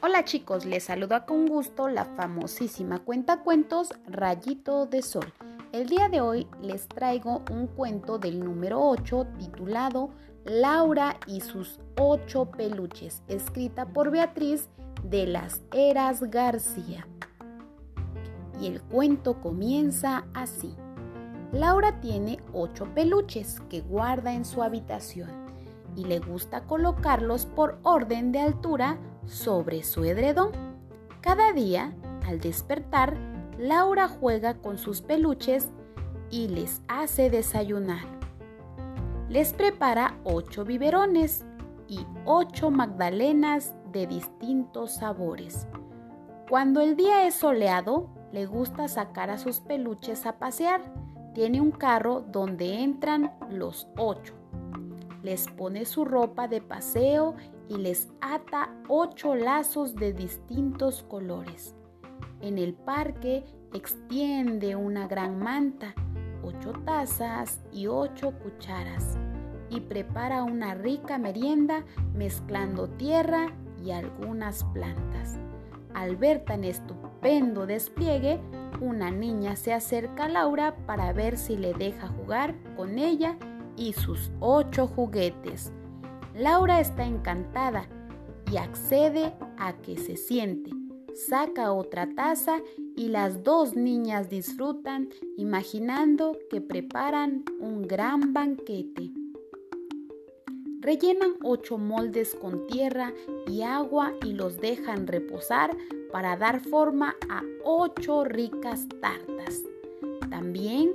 Hola chicos, les saluda con gusto la famosísima cuenta cuentos Rayito de Sol. El día de hoy les traigo un cuento del número 8 titulado Laura y sus ocho peluches, escrita por Beatriz de las Eras García. Y el cuento comienza así. Laura tiene ocho peluches que guarda en su habitación y le gusta colocarlos por orden de altura sobre su edredón. Cada día, al despertar, Laura juega con sus peluches y les hace desayunar. Les prepara ocho biberones y ocho magdalenas de distintos sabores. Cuando el día es soleado, le gusta sacar a sus peluches a pasear. Tiene un carro donde entran los ocho. Les pone su ropa de paseo y les ata ocho lazos de distintos colores. En el parque extiende una gran manta, ocho tazas y ocho cucharas y prepara una rica merienda mezclando tierra y algunas plantas. Al ver tan estupendo despliegue, una niña se acerca a Laura para ver si le deja jugar con ella y sus ocho juguetes. Laura está encantada y accede a que se siente. Saca otra taza y las dos niñas disfrutan imaginando que preparan un gran banquete. Rellenan ocho moldes con tierra y agua y los dejan reposar para dar forma a ocho ricas tartas. También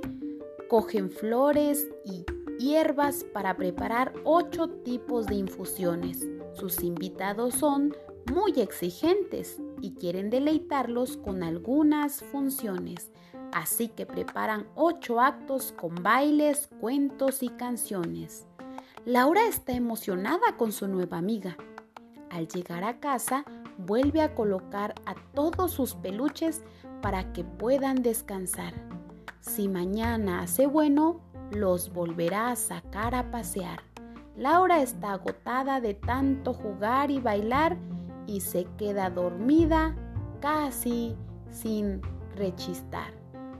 cogen flores y hierbas para preparar ocho tipos de infusiones. Sus invitados son muy exigentes y quieren deleitarlos con algunas funciones. Así que preparan ocho actos con bailes, cuentos y canciones. Laura está emocionada con su nueva amiga. Al llegar a casa, vuelve a colocar a todos sus peluches para que puedan descansar. Si mañana hace bueno, los volverá a sacar a pasear. Laura está agotada de tanto jugar y bailar y se queda dormida casi sin rechistar.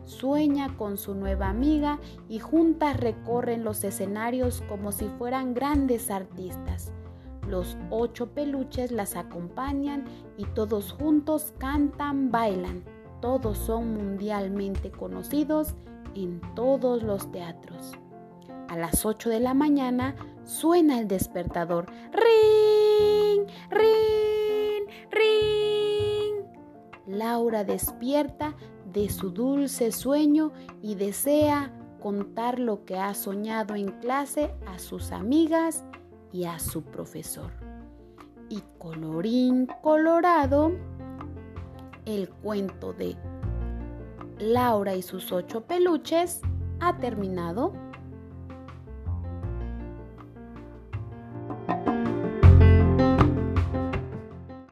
Sueña con su nueva amiga y juntas recorren los escenarios como si fueran grandes artistas. Los ocho peluches las acompañan y todos juntos cantan, bailan. Todos son mundialmente conocidos en todos los teatros. A las 8 de la mañana suena el despertador. ¡Ring! ¡Ring! ¡Ring! Laura despierta de su dulce sueño y desea contar lo que ha soñado en clase a sus amigas y a su profesor. Y colorín colorado, el cuento de Laura y sus ocho peluches ha terminado.